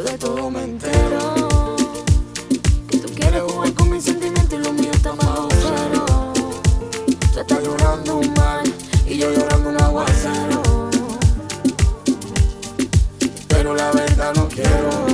yo de todo me entero. Que tú quieres jugar con mis sentimientos y lo mío está bajo cero. Tú estás llorando un mal y yo llorando un aguacero. Pero la verdad no quiero.